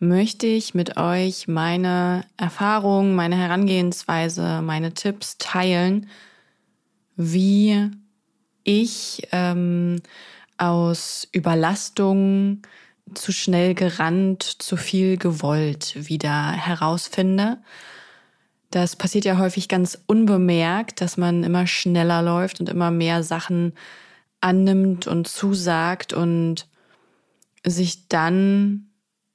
möchte ich mit euch meine Erfahrungen, meine Herangehensweise, meine Tipps teilen, wie ich ähm, aus Überlastung zu schnell gerannt, zu viel gewollt wieder herausfinde. Das passiert ja häufig ganz unbemerkt, dass man immer schneller läuft und immer mehr Sachen annimmt und zusagt und sich dann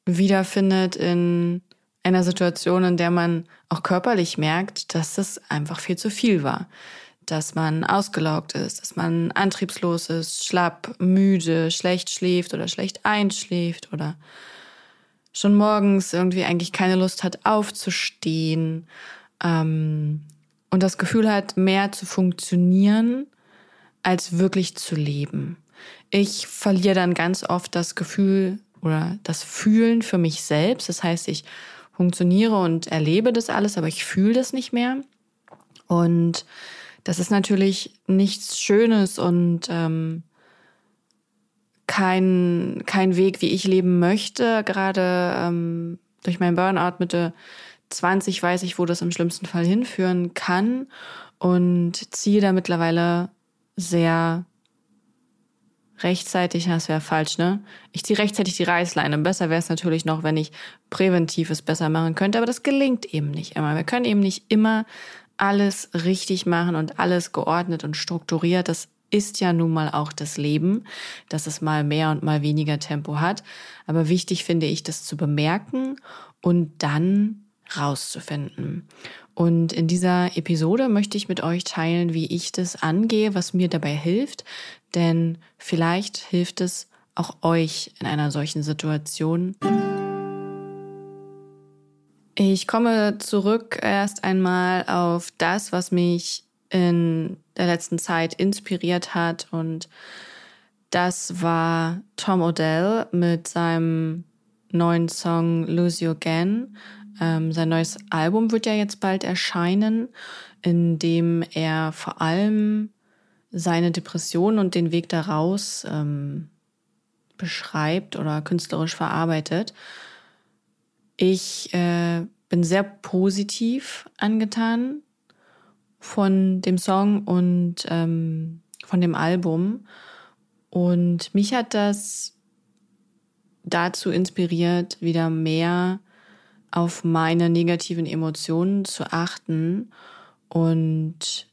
wiederfindet in einer Situation, in der man auch körperlich merkt, dass es einfach viel zu viel war dass man ausgelaugt ist, dass man antriebslos ist, schlapp, müde, schlecht schläft oder schlecht einschläft oder schon morgens irgendwie eigentlich keine Lust hat aufzustehen ähm, und das Gefühl hat, mehr zu funktionieren, als wirklich zu leben. Ich verliere dann ganz oft das Gefühl oder das Fühlen für mich selbst. Das heißt, ich funktioniere und erlebe das alles, aber ich fühle das nicht mehr. Und das ist natürlich nichts Schönes und ähm, kein, kein Weg, wie ich leben möchte. Gerade ähm, durch meinen Burnout Mitte 20 weiß ich, wo das im schlimmsten Fall hinführen kann und ziehe da mittlerweile sehr rechtzeitig, das wäre falsch, ne? Ich ziehe rechtzeitig die Reißleine. Besser wäre es natürlich noch, wenn ich präventives besser machen könnte, aber das gelingt eben nicht immer. Wir können eben nicht immer alles richtig machen und alles geordnet und strukturiert. Das ist ja nun mal auch das Leben, dass es mal mehr und mal weniger Tempo hat. Aber wichtig finde ich, das zu bemerken und dann rauszufinden. Und in dieser Episode möchte ich mit euch teilen, wie ich das angehe, was mir dabei hilft. Denn vielleicht hilft es auch euch in einer solchen Situation. Ich komme zurück erst einmal auf das, was mich in der letzten Zeit inspiriert hat. Und das war Tom Odell mit seinem neuen Song Lose You Again. Ähm, sein neues Album wird ja jetzt bald erscheinen, in dem er vor allem seine Depression und den Weg daraus ähm, beschreibt oder künstlerisch verarbeitet. Ich äh, bin sehr positiv angetan von dem Song und ähm, von dem Album. Und mich hat das dazu inspiriert, wieder mehr auf meine negativen Emotionen zu achten und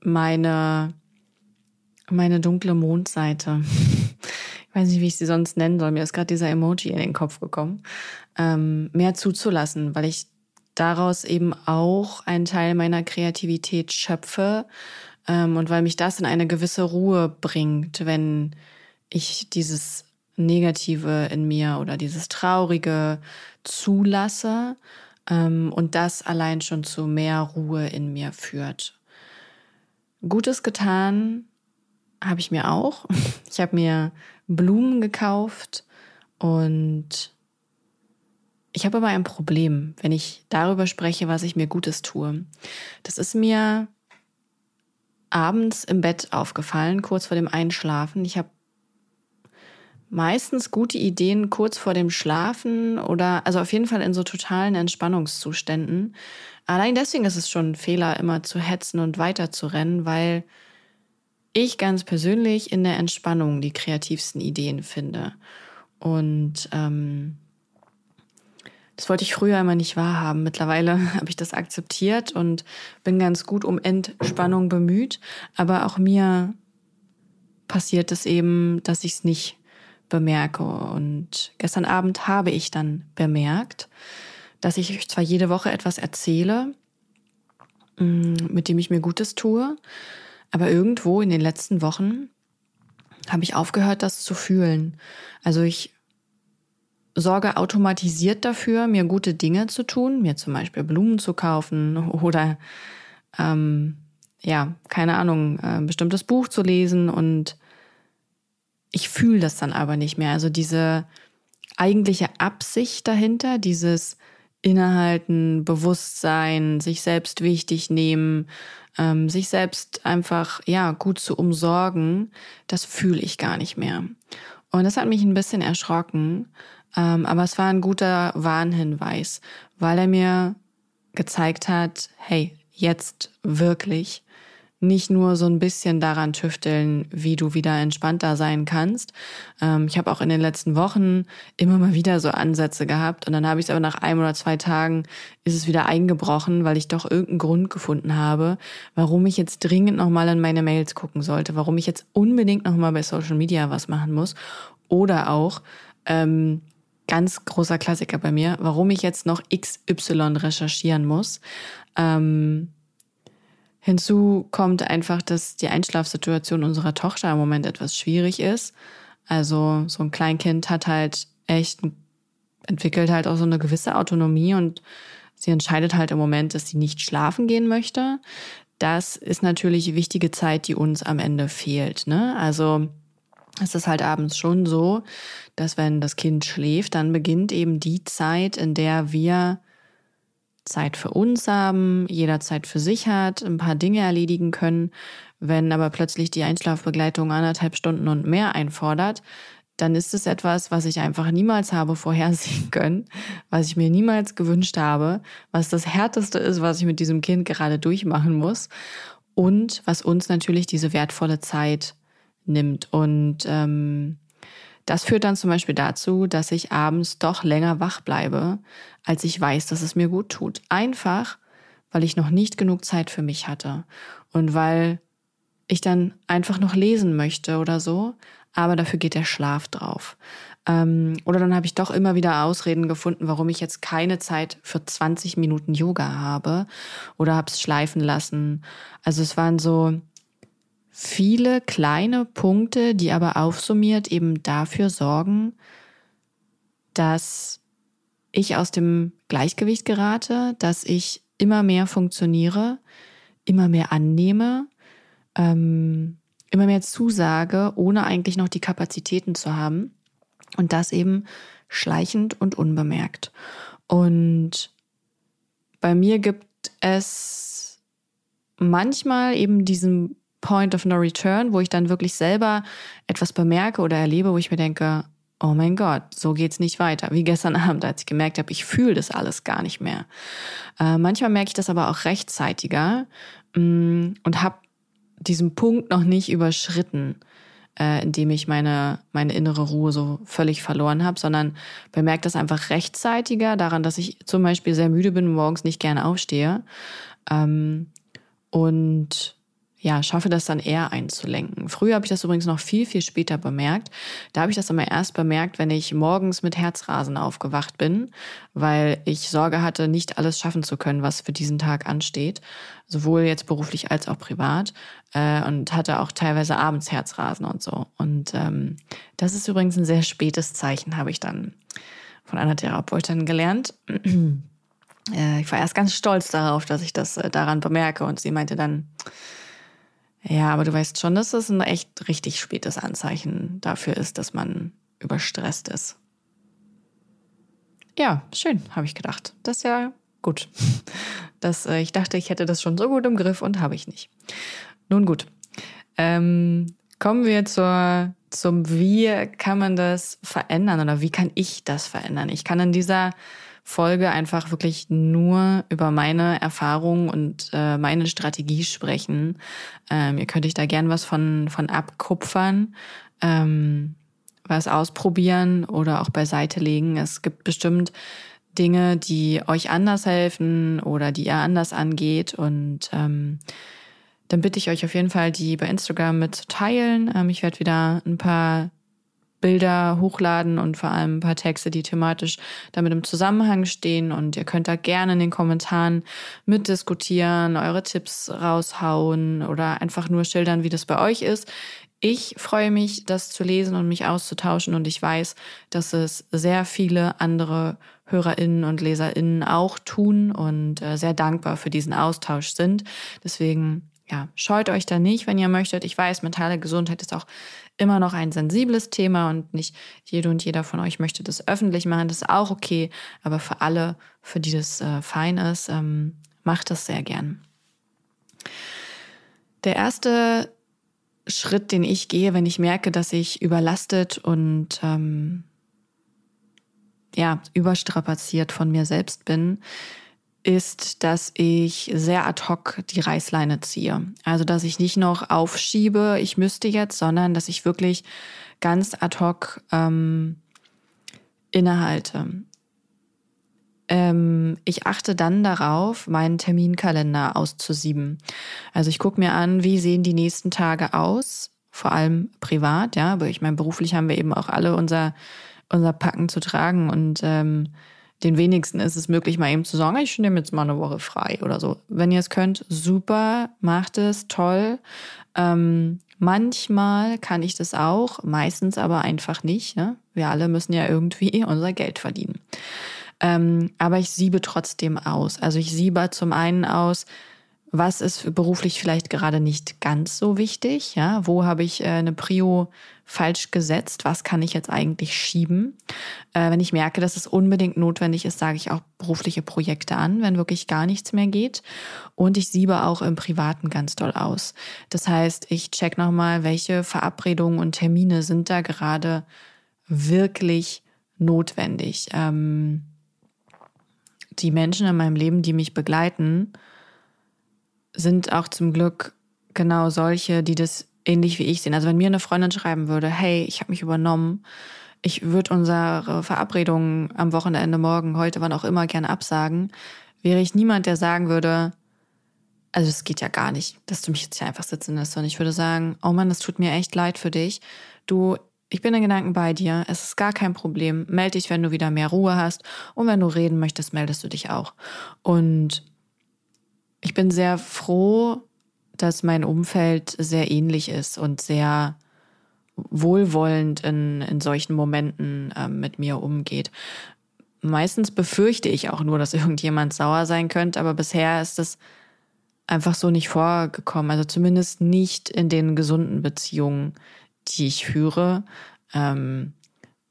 meine, meine dunkle Mondseite. Ich weiß nicht, wie ich sie sonst nennen soll, mir ist gerade dieser Emoji in den Kopf gekommen, ähm, mehr zuzulassen, weil ich daraus eben auch einen Teil meiner Kreativität schöpfe ähm, und weil mich das in eine gewisse Ruhe bringt, wenn ich dieses Negative in mir oder dieses Traurige zulasse ähm, und das allein schon zu mehr Ruhe in mir führt. Gutes getan habe ich mir auch. Ich habe mir Blumen gekauft und ich habe aber ein Problem, wenn ich darüber spreche, was ich mir Gutes tue. Das ist mir abends im Bett aufgefallen, kurz vor dem Einschlafen. Ich habe meistens gute Ideen kurz vor dem Schlafen oder also auf jeden Fall in so totalen Entspannungszuständen. Allein deswegen ist es schon ein Fehler, immer zu hetzen und weiterzurennen, weil ich ganz persönlich in der Entspannung die kreativsten Ideen finde. Und ähm, das wollte ich früher immer nicht wahrhaben. Mittlerweile habe ich das akzeptiert und bin ganz gut um Entspannung bemüht. Aber auch mir passiert es eben, dass ich es nicht bemerke. Und gestern Abend habe ich dann bemerkt, dass ich zwar jede Woche etwas erzähle, mm, mit dem ich mir Gutes tue, aber irgendwo in den letzten Wochen habe ich aufgehört, das zu fühlen. Also ich sorge automatisiert dafür, mir gute Dinge zu tun, mir zum Beispiel Blumen zu kaufen oder ähm, ja, keine Ahnung, ein bestimmtes Buch zu lesen und ich fühle das dann aber nicht mehr. Also diese eigentliche Absicht dahinter, dieses Innehalten, Bewusstsein, sich selbst wichtig nehmen, ähm, sich selbst einfach ja gut zu umsorgen, das fühle ich gar nicht mehr. Und das hat mich ein bisschen erschrocken, ähm, aber es war ein guter Warnhinweis, weil er mir gezeigt hat, hey, jetzt wirklich nicht nur so ein bisschen daran tüfteln, wie du wieder entspannter sein kannst. Ähm, ich habe auch in den letzten Wochen immer mal wieder so Ansätze gehabt und dann habe ich es aber nach einem oder zwei Tagen ist es wieder eingebrochen, weil ich doch irgendeinen Grund gefunden habe, warum ich jetzt dringend nochmal in meine Mails gucken sollte, warum ich jetzt unbedingt nochmal bei Social Media was machen muss oder auch ähm, ganz großer Klassiker bei mir, warum ich jetzt noch XY recherchieren muss. Ähm, Hinzu kommt einfach, dass die Einschlafsituation unserer Tochter im Moment etwas schwierig ist. Also so ein Kleinkind hat halt echt entwickelt halt auch so eine gewisse Autonomie und sie entscheidet halt im Moment, dass sie nicht schlafen gehen möchte. Das ist natürlich wichtige Zeit, die uns am Ende fehlt. Ne? Also es ist halt abends schon so, dass wenn das Kind schläft, dann beginnt eben die Zeit, in der wir Zeit für uns haben, jeder Zeit für sich hat, ein paar Dinge erledigen können. Wenn aber plötzlich die Einschlafbegleitung anderthalb Stunden und mehr einfordert, dann ist es etwas, was ich einfach niemals habe vorhersehen können, was ich mir niemals gewünscht habe, was das Härteste ist, was ich mit diesem Kind gerade durchmachen muss und was uns natürlich diese wertvolle Zeit nimmt. Und ähm, das führt dann zum Beispiel dazu, dass ich abends doch länger wach bleibe, als ich weiß, dass es mir gut tut. Einfach, weil ich noch nicht genug Zeit für mich hatte und weil ich dann einfach noch lesen möchte oder so, aber dafür geht der Schlaf drauf. Ähm, oder dann habe ich doch immer wieder Ausreden gefunden, warum ich jetzt keine Zeit für 20 Minuten Yoga habe oder habe es schleifen lassen. Also es waren so viele kleine Punkte, die aber aufsummiert eben dafür sorgen, dass ich aus dem Gleichgewicht gerate, dass ich immer mehr funktioniere, immer mehr annehme, ähm, immer mehr zusage, ohne eigentlich noch die Kapazitäten zu haben. Und das eben schleichend und unbemerkt. Und bei mir gibt es manchmal eben diesen Point of No Return, wo ich dann wirklich selber etwas bemerke oder erlebe, wo ich mir denke, oh mein Gott, so geht's nicht weiter. Wie gestern Abend, als ich gemerkt habe, ich fühle das alles gar nicht mehr. Äh, manchmal merke ich das aber auch rechtzeitiger mh, mm, und habe diesen Punkt noch nicht überschritten, äh, indem ich meine, meine innere Ruhe so völlig verloren habe, sondern bemerke das einfach rechtzeitiger daran, dass ich zum Beispiel sehr müde bin und morgens nicht gerne aufstehe. Ähm, und ja, schaffe das dann eher einzulenken. Früher habe ich das übrigens noch viel, viel später bemerkt. Da habe ich das immer erst bemerkt, wenn ich morgens mit Herzrasen aufgewacht bin, weil ich Sorge hatte, nicht alles schaffen zu können, was für diesen Tag ansteht, sowohl jetzt beruflich als auch privat äh, und hatte auch teilweise abends Herzrasen und so. Und ähm, das ist übrigens ein sehr spätes Zeichen, habe ich dann von einer Therapeutin gelernt. äh, ich war erst ganz stolz darauf, dass ich das äh, daran bemerke und sie meinte dann, ja, aber du weißt schon, dass das ein echt richtig spätes Anzeichen dafür ist, dass man überstresst ist. Ja, schön, habe ich gedacht. Das ist ja gut. Das, äh, ich dachte, ich hätte das schon so gut im Griff und habe ich nicht. Nun gut. Ähm, kommen wir zur, zum Wie kann man das verändern oder wie kann ich das verändern? Ich kann in dieser Folge einfach wirklich nur über meine Erfahrungen und äh, meine Strategie sprechen. Ähm, ihr könnt euch da gern was von, von abkupfern, ähm, was ausprobieren oder auch beiseite legen. Es gibt bestimmt Dinge, die euch anders helfen oder die ihr anders angeht und ähm, dann bitte ich euch auf jeden Fall, die bei Instagram mit zu teilen. Ähm, ich werde wieder ein paar Bilder hochladen und vor allem ein paar Texte, die thematisch damit im Zusammenhang stehen. Und ihr könnt da gerne in den Kommentaren mitdiskutieren, eure Tipps raushauen oder einfach nur schildern, wie das bei euch ist. Ich freue mich, das zu lesen und mich auszutauschen und ich weiß, dass es sehr viele andere Hörerinnen und Leserinnen auch tun und äh, sehr dankbar für diesen Austausch sind. Deswegen, ja, scheut euch da nicht, wenn ihr möchtet. Ich weiß, mentale Gesundheit ist auch immer noch ein sensibles Thema und nicht jede und jeder von euch möchte das öffentlich machen. Das ist auch okay, aber für alle, für die das äh, fein ist, ähm, macht das sehr gern. Der erste Schritt, den ich gehe, wenn ich merke, dass ich überlastet und ähm, ja, überstrapaziert von mir selbst bin, ist, dass ich sehr ad hoc die Reißleine ziehe. Also, dass ich nicht noch aufschiebe, ich müsste jetzt, sondern dass ich wirklich ganz ad hoc ähm, innehalte. Ähm, ich achte dann darauf, meinen Terminkalender auszusieben. Also ich gucke mir an, wie sehen die nächsten Tage aus, vor allem privat, ja, aber ich meine, beruflich haben wir eben auch alle unser, unser Packen zu tragen und ähm, den wenigsten ist es möglich, mal eben zu sagen, ich nehme jetzt mal eine Woche frei oder so. Wenn ihr es könnt, super, macht es, toll. Ähm, manchmal kann ich das auch, meistens aber einfach nicht. Ne? Wir alle müssen ja irgendwie unser Geld verdienen. Ähm, aber ich siebe trotzdem aus. Also ich siebe zum einen aus, was ist beruflich vielleicht gerade nicht ganz so wichtig? Ja, wo habe ich äh, eine Prio falsch gesetzt? Was kann ich jetzt eigentlich schieben? Äh, wenn ich merke, dass es unbedingt notwendig ist, sage ich auch berufliche Projekte an, wenn wirklich gar nichts mehr geht. Und ich siebe auch im Privaten ganz doll aus. Das heißt, ich check nochmal, welche Verabredungen und Termine sind da gerade wirklich notwendig. Ähm, die Menschen in meinem Leben, die mich begleiten, sind auch zum Glück genau solche, die das ähnlich wie ich sehen. Also wenn mir eine Freundin schreiben würde, hey, ich habe mich übernommen, ich würde unsere Verabredung am Wochenende morgen, heute, wann auch immer, gerne absagen, wäre ich niemand, der sagen würde, also es geht ja gar nicht, dass du mich jetzt hier einfach sitzen lässt, sondern ich würde sagen, oh Mann, das tut mir echt leid für dich. Du, ich bin in Gedanken bei dir. Es ist gar kein Problem. Meld dich, wenn du wieder mehr Ruhe hast. Und wenn du reden möchtest, meldest du dich auch. Und ich bin sehr froh, dass mein Umfeld sehr ähnlich ist und sehr wohlwollend in, in solchen Momenten äh, mit mir umgeht. Meistens befürchte ich auch nur, dass irgendjemand sauer sein könnte, aber bisher ist das einfach so nicht vorgekommen. Also zumindest nicht in den gesunden Beziehungen, die ich führe. Ähm,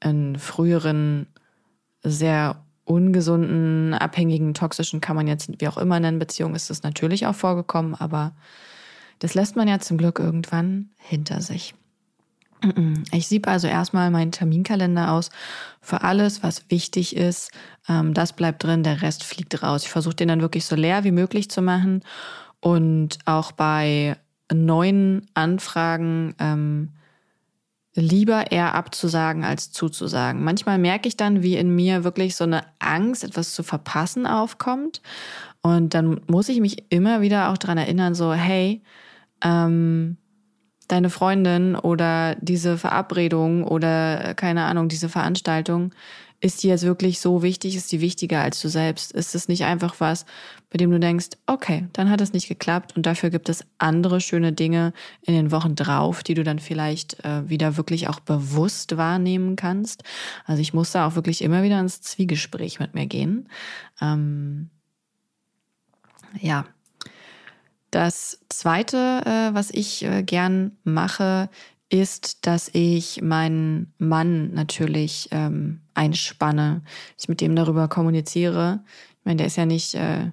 in früheren, sehr ungesunden, abhängigen, toxischen, kann man jetzt wie auch immer nennen, Beziehungen ist das natürlich auch vorgekommen, aber das lässt man ja zum Glück irgendwann hinter sich. Ich siebe also erstmal meinen Terminkalender aus für alles, was wichtig ist. Ähm, das bleibt drin, der Rest fliegt raus. Ich versuche den dann wirklich so leer wie möglich zu machen und auch bei neuen Anfragen ähm, lieber eher abzusagen als zuzusagen. Manchmal merke ich dann, wie in mir wirklich so eine Angst, etwas zu verpassen, aufkommt. Und dann muss ich mich immer wieder auch daran erinnern, so, hey, ähm, deine Freundin oder diese Verabredung oder keine Ahnung, diese Veranstaltung, ist die jetzt wirklich so wichtig? Ist die wichtiger als du selbst? Ist es nicht einfach was, bei dem du denkst, okay, dann hat es nicht geklappt und dafür gibt es andere schöne Dinge in den Wochen drauf, die du dann vielleicht äh, wieder wirklich auch bewusst wahrnehmen kannst? Also ich muss da auch wirklich immer wieder ins Zwiegespräch mit mir gehen. Ähm, ja. Das zweite, äh, was ich äh, gern mache, ist, dass ich meinen Mann natürlich ähm, einspanne, ich mit dem darüber kommuniziere. Ich meine, der ist ja nicht, äh,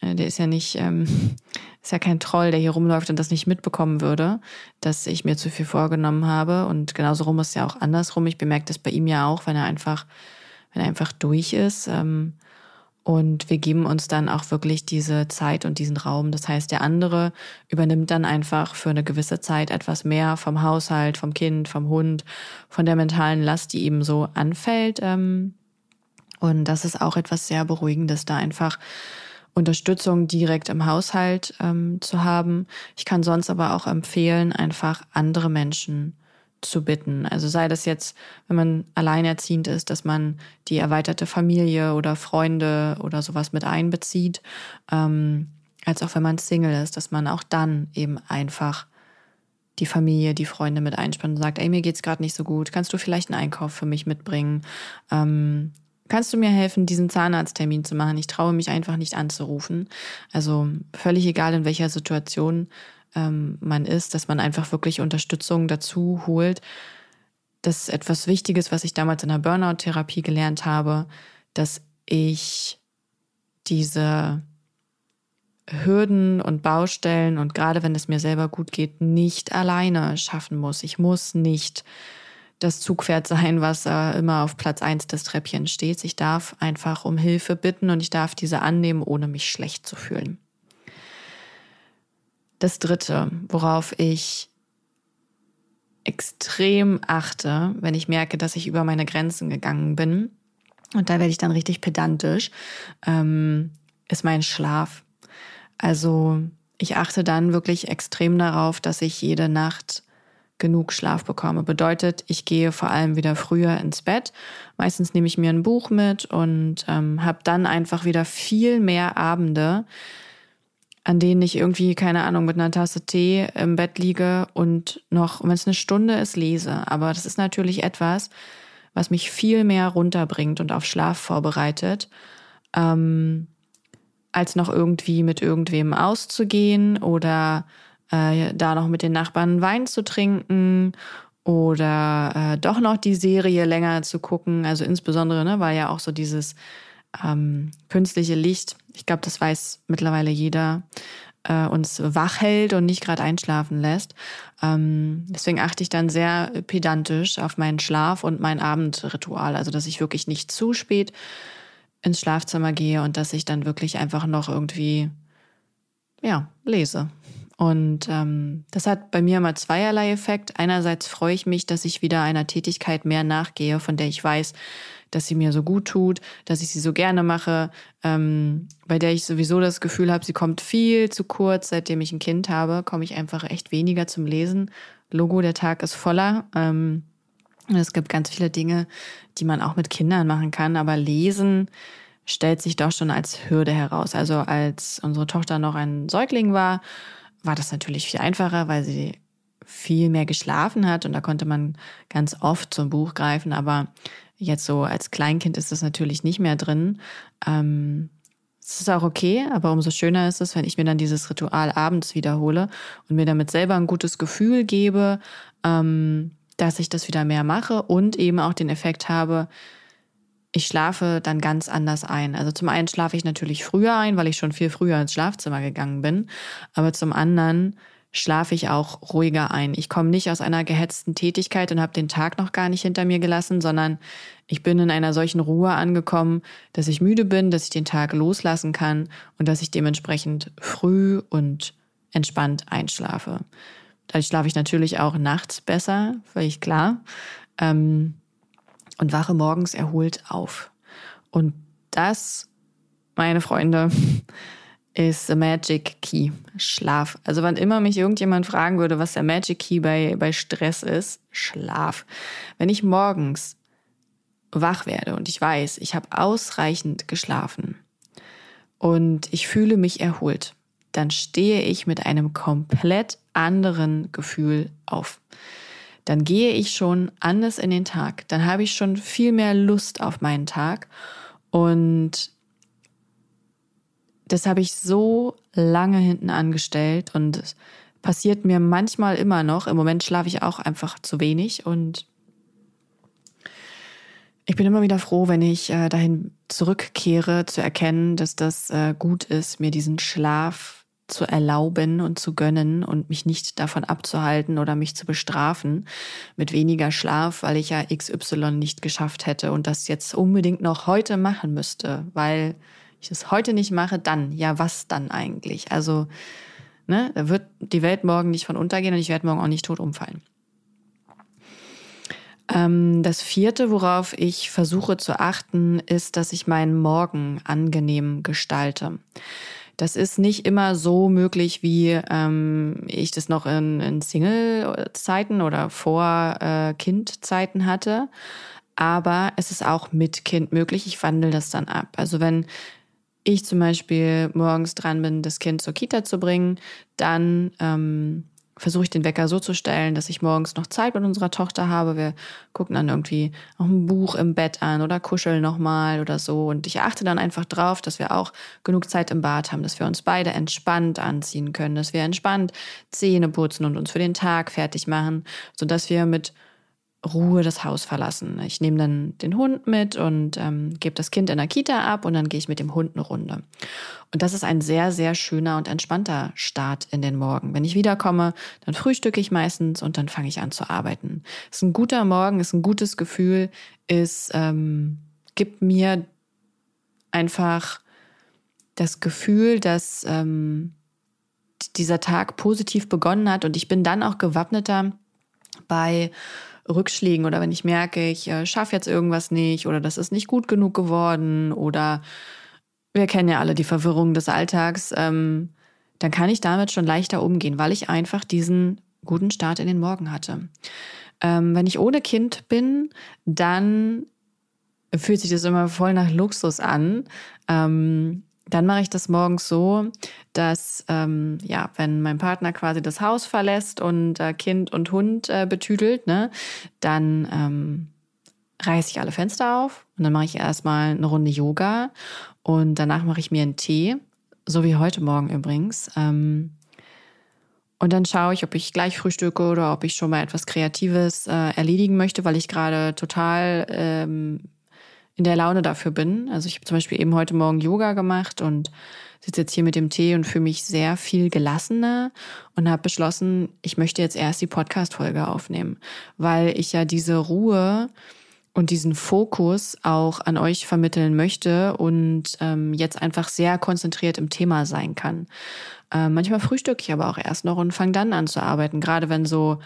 äh der ist ja nicht, ähm, ist ja kein Troll, der hier rumläuft und das nicht mitbekommen würde, dass ich mir zu viel vorgenommen habe. Und genauso rum ist es ja auch andersrum. Ich bemerke das bei ihm ja auch, wenn er einfach, wenn er einfach durch ist. Ähm, und wir geben uns dann auch wirklich diese Zeit und diesen Raum. Das heißt, der andere übernimmt dann einfach für eine gewisse Zeit etwas mehr vom Haushalt, vom Kind, vom Hund, von der mentalen Last, die eben so anfällt. Ähm. Und das ist auch etwas sehr Beruhigendes, da einfach Unterstützung direkt im Haushalt ähm, zu haben. Ich kann sonst aber auch empfehlen, einfach andere Menschen zu bitten. Also sei das jetzt, wenn man alleinerziehend ist, dass man die erweiterte Familie oder Freunde oder sowas mit einbezieht, ähm, als auch wenn man Single ist, dass man auch dann eben einfach die Familie, die Freunde mit einspannt und sagt, ey, mir geht's gerade nicht so gut, kannst du vielleicht einen Einkauf für mich mitbringen? Ähm, kannst du mir helfen, diesen Zahnarzttermin zu machen? Ich traue mich einfach nicht anzurufen. Also völlig egal, in welcher Situation ähm, man ist, dass man einfach wirklich Unterstützung dazu holt. Das ist etwas Wichtiges, was ich damals in der Burnout-Therapie gelernt habe, dass ich diese Hürden und Baustellen und gerade wenn es mir selber gut geht, nicht alleine schaffen muss. Ich muss nicht das Zugpferd sein, was äh, immer auf Platz eins des Treppchens steht. Ich darf einfach um Hilfe bitten und ich darf diese annehmen, ohne mich schlecht zu fühlen. Das Dritte, worauf ich extrem achte, wenn ich merke, dass ich über meine Grenzen gegangen bin, und da werde ich dann richtig pedantisch, ähm, ist mein Schlaf. Also ich achte dann wirklich extrem darauf, dass ich jede Nacht genug Schlaf bekomme. Bedeutet, ich gehe vor allem wieder früher ins Bett. Meistens nehme ich mir ein Buch mit und ähm, habe dann einfach wieder viel mehr Abende, an denen ich irgendwie, keine Ahnung, mit einer Tasse Tee im Bett liege und noch, wenn es eine Stunde ist, lese. Aber das ist natürlich etwas, was mich viel mehr runterbringt und auf Schlaf vorbereitet. Ähm, als noch irgendwie mit irgendwem auszugehen oder äh, da noch mit den Nachbarn Wein zu trinken oder äh, doch noch die Serie länger zu gucken. Also insbesondere ne, war ja auch so dieses ähm, künstliche Licht. Ich glaube, das weiß mittlerweile jeder äh, uns wach hält und nicht gerade einschlafen lässt. Ähm, deswegen achte ich dann sehr pedantisch auf meinen Schlaf und mein Abendritual. Also dass ich wirklich nicht zu spät ins Schlafzimmer gehe und dass ich dann wirklich einfach noch irgendwie, ja, lese. Und ähm, das hat bei mir immer zweierlei Effekt. Einerseits freue ich mich, dass ich wieder einer Tätigkeit mehr nachgehe, von der ich weiß, dass sie mir so gut tut, dass ich sie so gerne mache, ähm, bei der ich sowieso das Gefühl habe, sie kommt viel zu kurz. Seitdem ich ein Kind habe, komme ich einfach echt weniger zum Lesen. Logo, der Tag ist voller. Ähm, es gibt ganz viele Dinge, die man auch mit Kindern machen kann, aber Lesen stellt sich doch schon als Hürde heraus. Also als unsere Tochter noch ein Säugling war, war das natürlich viel einfacher, weil sie viel mehr geschlafen hat und da konnte man ganz oft zum Buch greifen, aber jetzt so als Kleinkind ist das natürlich nicht mehr drin. Ähm, es ist auch okay, aber umso schöner ist es, wenn ich mir dann dieses Ritual abends wiederhole und mir damit selber ein gutes Gefühl gebe, ähm, dass ich das wieder mehr mache und eben auch den Effekt habe, ich schlafe dann ganz anders ein. Also zum einen schlafe ich natürlich früher ein, weil ich schon viel früher ins Schlafzimmer gegangen bin, aber zum anderen schlafe ich auch ruhiger ein. Ich komme nicht aus einer gehetzten Tätigkeit und habe den Tag noch gar nicht hinter mir gelassen, sondern ich bin in einer solchen Ruhe angekommen, dass ich müde bin, dass ich den Tag loslassen kann und dass ich dementsprechend früh und entspannt einschlafe. Dadurch schlafe ich natürlich auch nachts besser, völlig klar. Ähm, und wache morgens erholt auf. Und das, meine Freunde, ist the Magic Key. Schlaf. Also wann immer mich irgendjemand fragen würde, was der Magic Key bei, bei Stress ist, Schlaf. Wenn ich morgens wach werde und ich weiß, ich habe ausreichend geschlafen und ich fühle mich erholt, dann stehe ich mit einem komplett anderen Gefühl auf. Dann gehe ich schon anders in den Tag. Dann habe ich schon viel mehr Lust auf meinen Tag. Und das habe ich so lange hinten angestellt und es passiert mir manchmal immer noch. Im Moment schlafe ich auch einfach zu wenig und ich bin immer wieder froh, wenn ich äh, dahin zurückkehre, zu erkennen, dass das äh, gut ist, mir diesen Schlaf zu erlauben und zu gönnen und mich nicht davon abzuhalten oder mich zu bestrafen mit weniger Schlaf, weil ich ja XY nicht geschafft hätte und das jetzt unbedingt noch heute machen müsste, weil ich es heute nicht mache, dann, ja, was dann eigentlich? Also, ne, da wird die Welt morgen nicht von untergehen und ich werde morgen auch nicht tot umfallen. Ähm, das vierte, worauf ich versuche zu achten, ist, dass ich meinen Morgen angenehm gestalte. Das ist nicht immer so möglich, wie ähm, ich das noch in, in Single-Zeiten oder vor äh, Kind-Zeiten hatte. Aber es ist auch mit Kind möglich. Ich wandle das dann ab. Also wenn ich zum Beispiel morgens dran bin, das Kind zur Kita zu bringen, dann ähm, versuche ich den Wecker so zu stellen, dass ich morgens noch Zeit mit unserer Tochter habe. Wir gucken dann irgendwie noch ein Buch im Bett an oder kuscheln nochmal oder so. Und ich achte dann einfach drauf, dass wir auch genug Zeit im Bad haben, dass wir uns beide entspannt anziehen können, dass wir entspannt Zähne putzen und uns für den Tag fertig machen, sodass wir mit Ruhe das Haus verlassen. Ich nehme dann den Hund mit und ähm, gebe das Kind in der Kita ab und dann gehe ich mit dem Hund eine Runde. Und das ist ein sehr, sehr schöner und entspannter Start in den Morgen. Wenn ich wiederkomme, dann frühstücke ich meistens und dann fange ich an zu arbeiten. Es ist ein guter Morgen, ist ein gutes Gefühl, es ähm, gibt mir einfach das Gefühl, dass ähm, dieser Tag positiv begonnen hat und ich bin dann auch gewappneter bei Rückschlägen oder wenn ich merke, ich äh, schaffe jetzt irgendwas nicht oder das ist nicht gut genug geworden oder wir kennen ja alle die Verwirrung des Alltags, ähm, dann kann ich damit schon leichter umgehen, weil ich einfach diesen guten Start in den Morgen hatte. Ähm, wenn ich ohne Kind bin, dann fühlt sich das immer voll nach Luxus an. Ähm, dann mache ich das morgens so, dass, ähm, ja, wenn mein Partner quasi das Haus verlässt und äh, Kind und Hund äh, betüdelt, ne, dann ähm, reiße ich alle Fenster auf und dann mache ich erstmal eine Runde Yoga und danach mache ich mir einen Tee, so wie heute Morgen übrigens. Ähm, und dann schaue ich, ob ich gleich frühstücke oder ob ich schon mal etwas Kreatives äh, erledigen möchte, weil ich gerade total ähm, in der Laune dafür bin. Also ich habe zum Beispiel eben heute Morgen Yoga gemacht und sitze jetzt hier mit dem Tee und fühle mich sehr viel gelassener und habe beschlossen, ich möchte jetzt erst die Podcast-Folge aufnehmen, weil ich ja diese Ruhe und diesen Fokus auch an euch vermitteln möchte und ähm, jetzt einfach sehr konzentriert im Thema sein kann. Äh, manchmal frühstücke ich aber auch erst noch und fange dann an zu arbeiten, gerade wenn so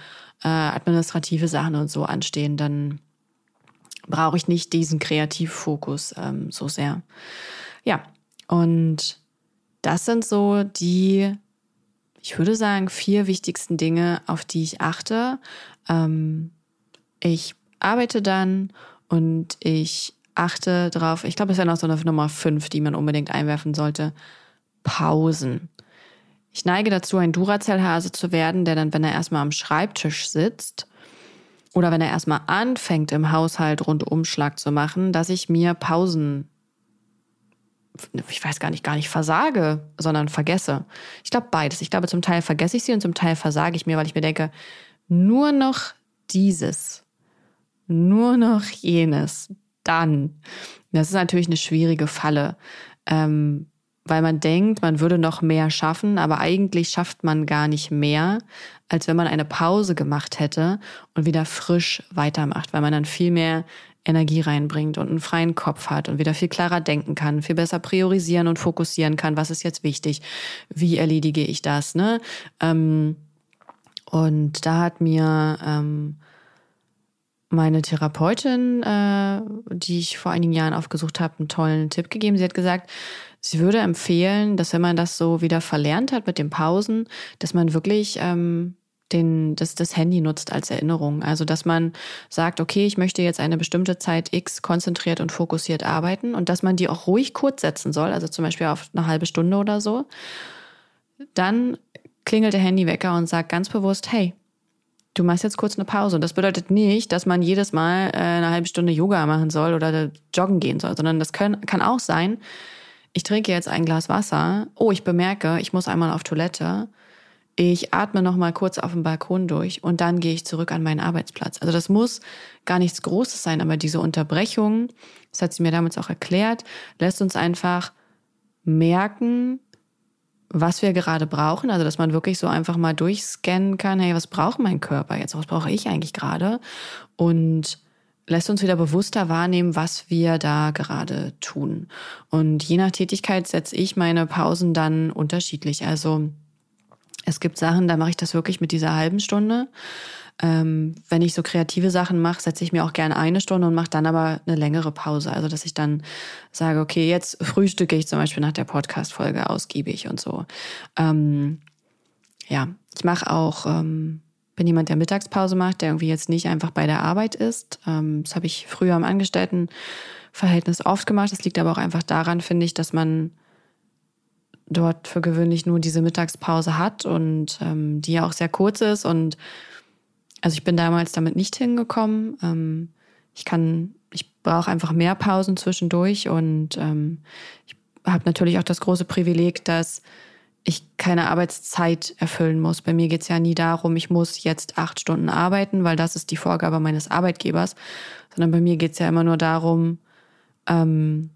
äh, administrative Sachen und so anstehen, dann brauche ich nicht diesen Kreativfokus ähm, so sehr. Ja, und das sind so die, ich würde sagen, vier wichtigsten Dinge, auf die ich achte. Ähm, ich arbeite dann und ich achte darauf, ich glaube, es wäre noch so eine Nummer fünf, die man unbedingt einwerfen sollte. Pausen. Ich neige dazu, ein Duracell-Hase zu werden, der dann, wenn er erstmal am Schreibtisch sitzt, oder wenn er erstmal anfängt, im Haushalt Rundumschlag zu machen, dass ich mir Pausen, ich weiß gar nicht, gar nicht versage, sondern vergesse. Ich glaube beides. Ich glaube, zum Teil vergesse ich sie und zum Teil versage ich mir, weil ich mir denke, nur noch dieses, nur noch jenes, dann. Das ist natürlich eine schwierige Falle. Ähm, weil man denkt, man würde noch mehr schaffen, aber eigentlich schafft man gar nicht mehr, als wenn man eine Pause gemacht hätte und wieder frisch weitermacht, weil man dann viel mehr Energie reinbringt und einen freien Kopf hat und wieder viel klarer denken kann, viel besser priorisieren und fokussieren kann, was ist jetzt wichtig, wie erledige ich das, ne? Ähm, und da hat mir ähm, meine Therapeutin, äh, die ich vor einigen Jahren aufgesucht habe, einen tollen Tipp gegeben. Sie hat gesagt, Sie würde empfehlen, dass wenn man das so wieder verlernt hat mit den Pausen, dass man wirklich ähm, den, das, das Handy nutzt als Erinnerung. Also dass man sagt, okay, ich möchte jetzt eine bestimmte Zeit X konzentriert und fokussiert arbeiten und dass man die auch ruhig kurz setzen soll, also zum Beispiel auf eine halbe Stunde oder so. Dann klingelt der Handywecker und sagt ganz bewusst, hey, du machst jetzt kurz eine Pause. Und das bedeutet nicht, dass man jedes Mal äh, eine halbe Stunde Yoga machen soll oder joggen gehen soll, sondern das können, kann auch sein, ich trinke jetzt ein Glas Wasser. Oh, ich bemerke, ich muss einmal auf Toilette. Ich atme noch mal kurz auf dem Balkon durch und dann gehe ich zurück an meinen Arbeitsplatz. Also das muss gar nichts Großes sein, aber diese Unterbrechung, das hat sie mir damals auch erklärt, lässt uns einfach merken, was wir gerade brauchen. Also dass man wirklich so einfach mal durchscannen kann, hey, was braucht mein Körper jetzt? Was brauche ich eigentlich gerade? Und lässt uns wieder bewusster wahrnehmen, was wir da gerade tun. Und je nach Tätigkeit setze ich meine Pausen dann unterschiedlich. Also es gibt Sachen, da mache ich das wirklich mit dieser halben Stunde. Ähm, wenn ich so kreative Sachen mache, setze ich mir auch gerne eine Stunde und mache dann aber eine längere Pause. Also dass ich dann sage, okay, jetzt frühstücke ich zum Beispiel nach der Podcast-Folge ausgiebig und so. Ähm, ja, ich mache auch ähm, bin jemand, der Mittagspause macht, der irgendwie jetzt nicht einfach bei der Arbeit ist. Ähm, das habe ich früher im Angestelltenverhältnis oft gemacht. Das liegt aber auch einfach daran, finde ich, dass man dort für gewöhnlich nur diese Mittagspause hat und ähm, die ja auch sehr kurz ist. Und also ich bin damals damit nicht hingekommen. Ähm, ich kann, ich brauche einfach mehr Pausen zwischendurch und ähm, ich habe natürlich auch das große Privileg, dass ich keine Arbeitszeit erfüllen muss. Bei mir geht es ja nie darum, ich muss jetzt acht Stunden arbeiten, weil das ist die Vorgabe meines Arbeitgebers, sondern bei mir geht es ja immer nur darum, ähm,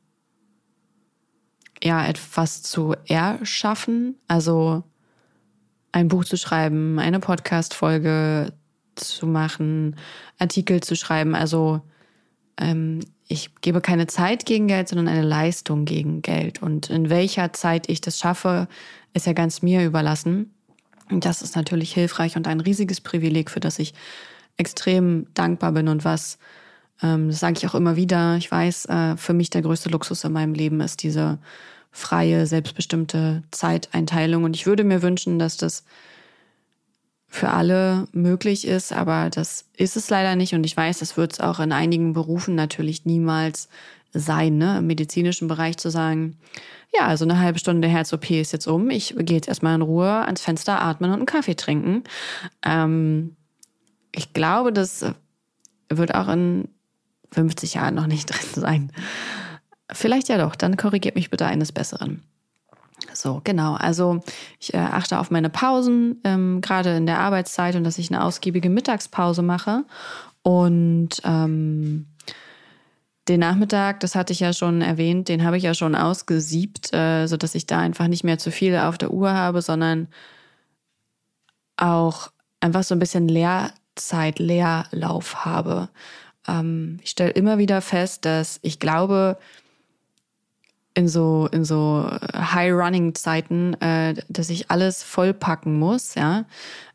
ja, etwas zu erschaffen, also ein Buch zu schreiben, eine Podcast-Folge zu machen, Artikel zu schreiben. Also ähm, ich gebe keine Zeit gegen Geld, sondern eine Leistung gegen Geld. Und in welcher Zeit ich das schaffe, ist ja ganz mir überlassen. Und das ist natürlich hilfreich und ein riesiges Privileg, für das ich extrem dankbar bin und was, ähm, das sage ich auch immer wieder, ich weiß, äh, für mich der größte Luxus in meinem Leben ist diese freie, selbstbestimmte Zeiteinteilung. Und ich würde mir wünschen, dass das für alle möglich ist, aber das ist es leider nicht. Und ich weiß, das wird es auch in einigen Berufen natürlich niemals sein, ne? im medizinischen Bereich zu sagen, ja, also eine halbe Stunde Herz-OP ist jetzt um. Ich gehe jetzt erstmal in Ruhe ans Fenster atmen und einen Kaffee trinken. Ähm, ich glaube, das wird auch in 50 Jahren noch nicht drin sein. Vielleicht ja doch, dann korrigiert mich bitte eines Besseren. So, genau. Also ich äh, achte auf meine Pausen, ähm, gerade in der Arbeitszeit und dass ich eine ausgiebige Mittagspause mache. Und ähm, den Nachmittag, das hatte ich ja schon erwähnt, den habe ich ja schon ausgesiebt, äh, sodass ich da einfach nicht mehr zu viel auf der Uhr habe, sondern auch einfach so ein bisschen Leerzeit, Leerlauf habe. Ähm, ich stelle immer wieder fest, dass ich glaube, in so in so High-Running-Zeiten, äh, dass ich alles vollpacken muss, ja.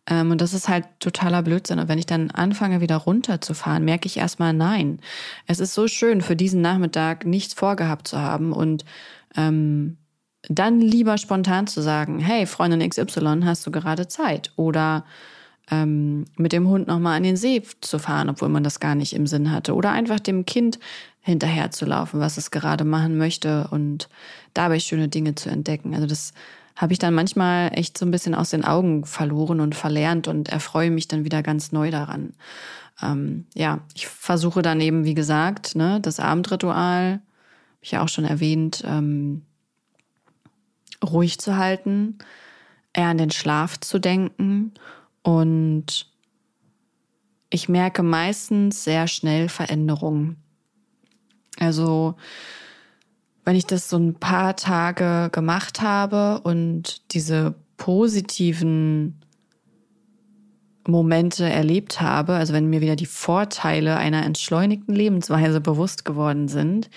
Ähm, und das ist halt totaler Blödsinn. Und wenn ich dann anfange, wieder runterzufahren, merke ich erstmal, nein. Es ist so schön, für diesen Nachmittag nichts vorgehabt zu haben und ähm, dann lieber spontan zu sagen, hey, Freundin XY, hast du gerade Zeit? Oder ähm, mit dem Hund nochmal an den See zu fahren, obwohl man das gar nicht im Sinn hatte. Oder einfach dem Kind hinterher zu laufen, was es gerade machen möchte und dabei schöne Dinge zu entdecken. Also das habe ich dann manchmal echt so ein bisschen aus den Augen verloren und verlernt und erfreue mich dann wieder ganz neu daran. Ähm, ja, ich versuche dann eben, wie gesagt, ne, das Abendritual, habe ich ja auch schon erwähnt, ähm, ruhig zu halten, eher an den Schlaf zu denken und ich merke meistens sehr schnell Veränderungen. Also wenn ich das so ein paar Tage gemacht habe und diese positiven Momente erlebt habe, also wenn mir wieder die Vorteile einer entschleunigten Lebensweise bewusst geworden sind,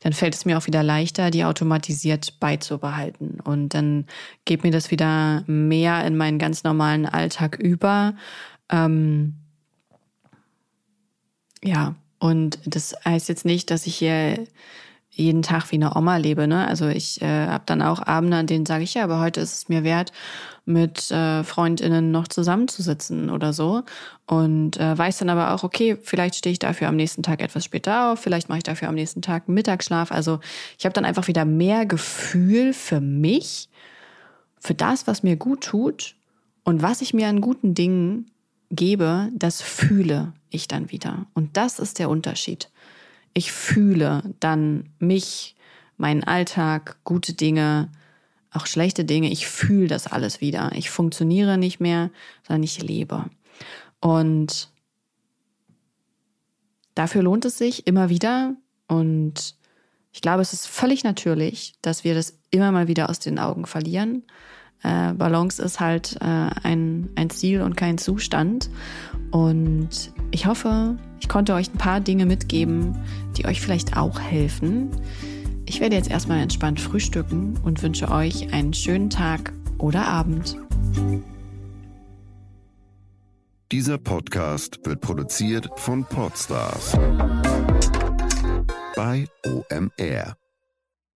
dann fällt es mir auch wieder leichter, die automatisiert beizubehalten. Und dann geht mir das wieder mehr in meinen ganz normalen Alltag über. Ähm, ja, und das heißt jetzt nicht, dass ich hier jeden Tag wie eine Oma lebe. Ne? Also ich äh, habe dann auch Abende, an denen sage ich, ja, aber heute ist es mir wert, mit äh, Freundinnen noch zusammenzusitzen oder so. Und äh, weiß dann aber auch, okay, vielleicht stehe ich dafür am nächsten Tag etwas später auf, vielleicht mache ich dafür am nächsten Tag Mittagsschlaf. Also ich habe dann einfach wieder mehr Gefühl für mich, für das, was mir gut tut und was ich mir an guten Dingen gebe, das fühle ich dann wieder. Und das ist der Unterschied. Ich fühle dann mich, meinen Alltag, gute Dinge, auch schlechte Dinge. Ich fühle das alles wieder. Ich funktioniere nicht mehr, sondern ich lebe. Und dafür lohnt es sich immer wieder. Und ich glaube, es ist völlig natürlich, dass wir das immer mal wieder aus den Augen verlieren. Äh, Balance ist halt äh, ein, ein Ziel und kein Zustand. Und ich hoffe, ich konnte euch ein paar Dinge mitgeben, die euch vielleicht auch helfen. Ich werde jetzt erstmal entspannt frühstücken und wünsche euch einen schönen Tag oder Abend. Dieser Podcast wird produziert von Podstars bei OMR.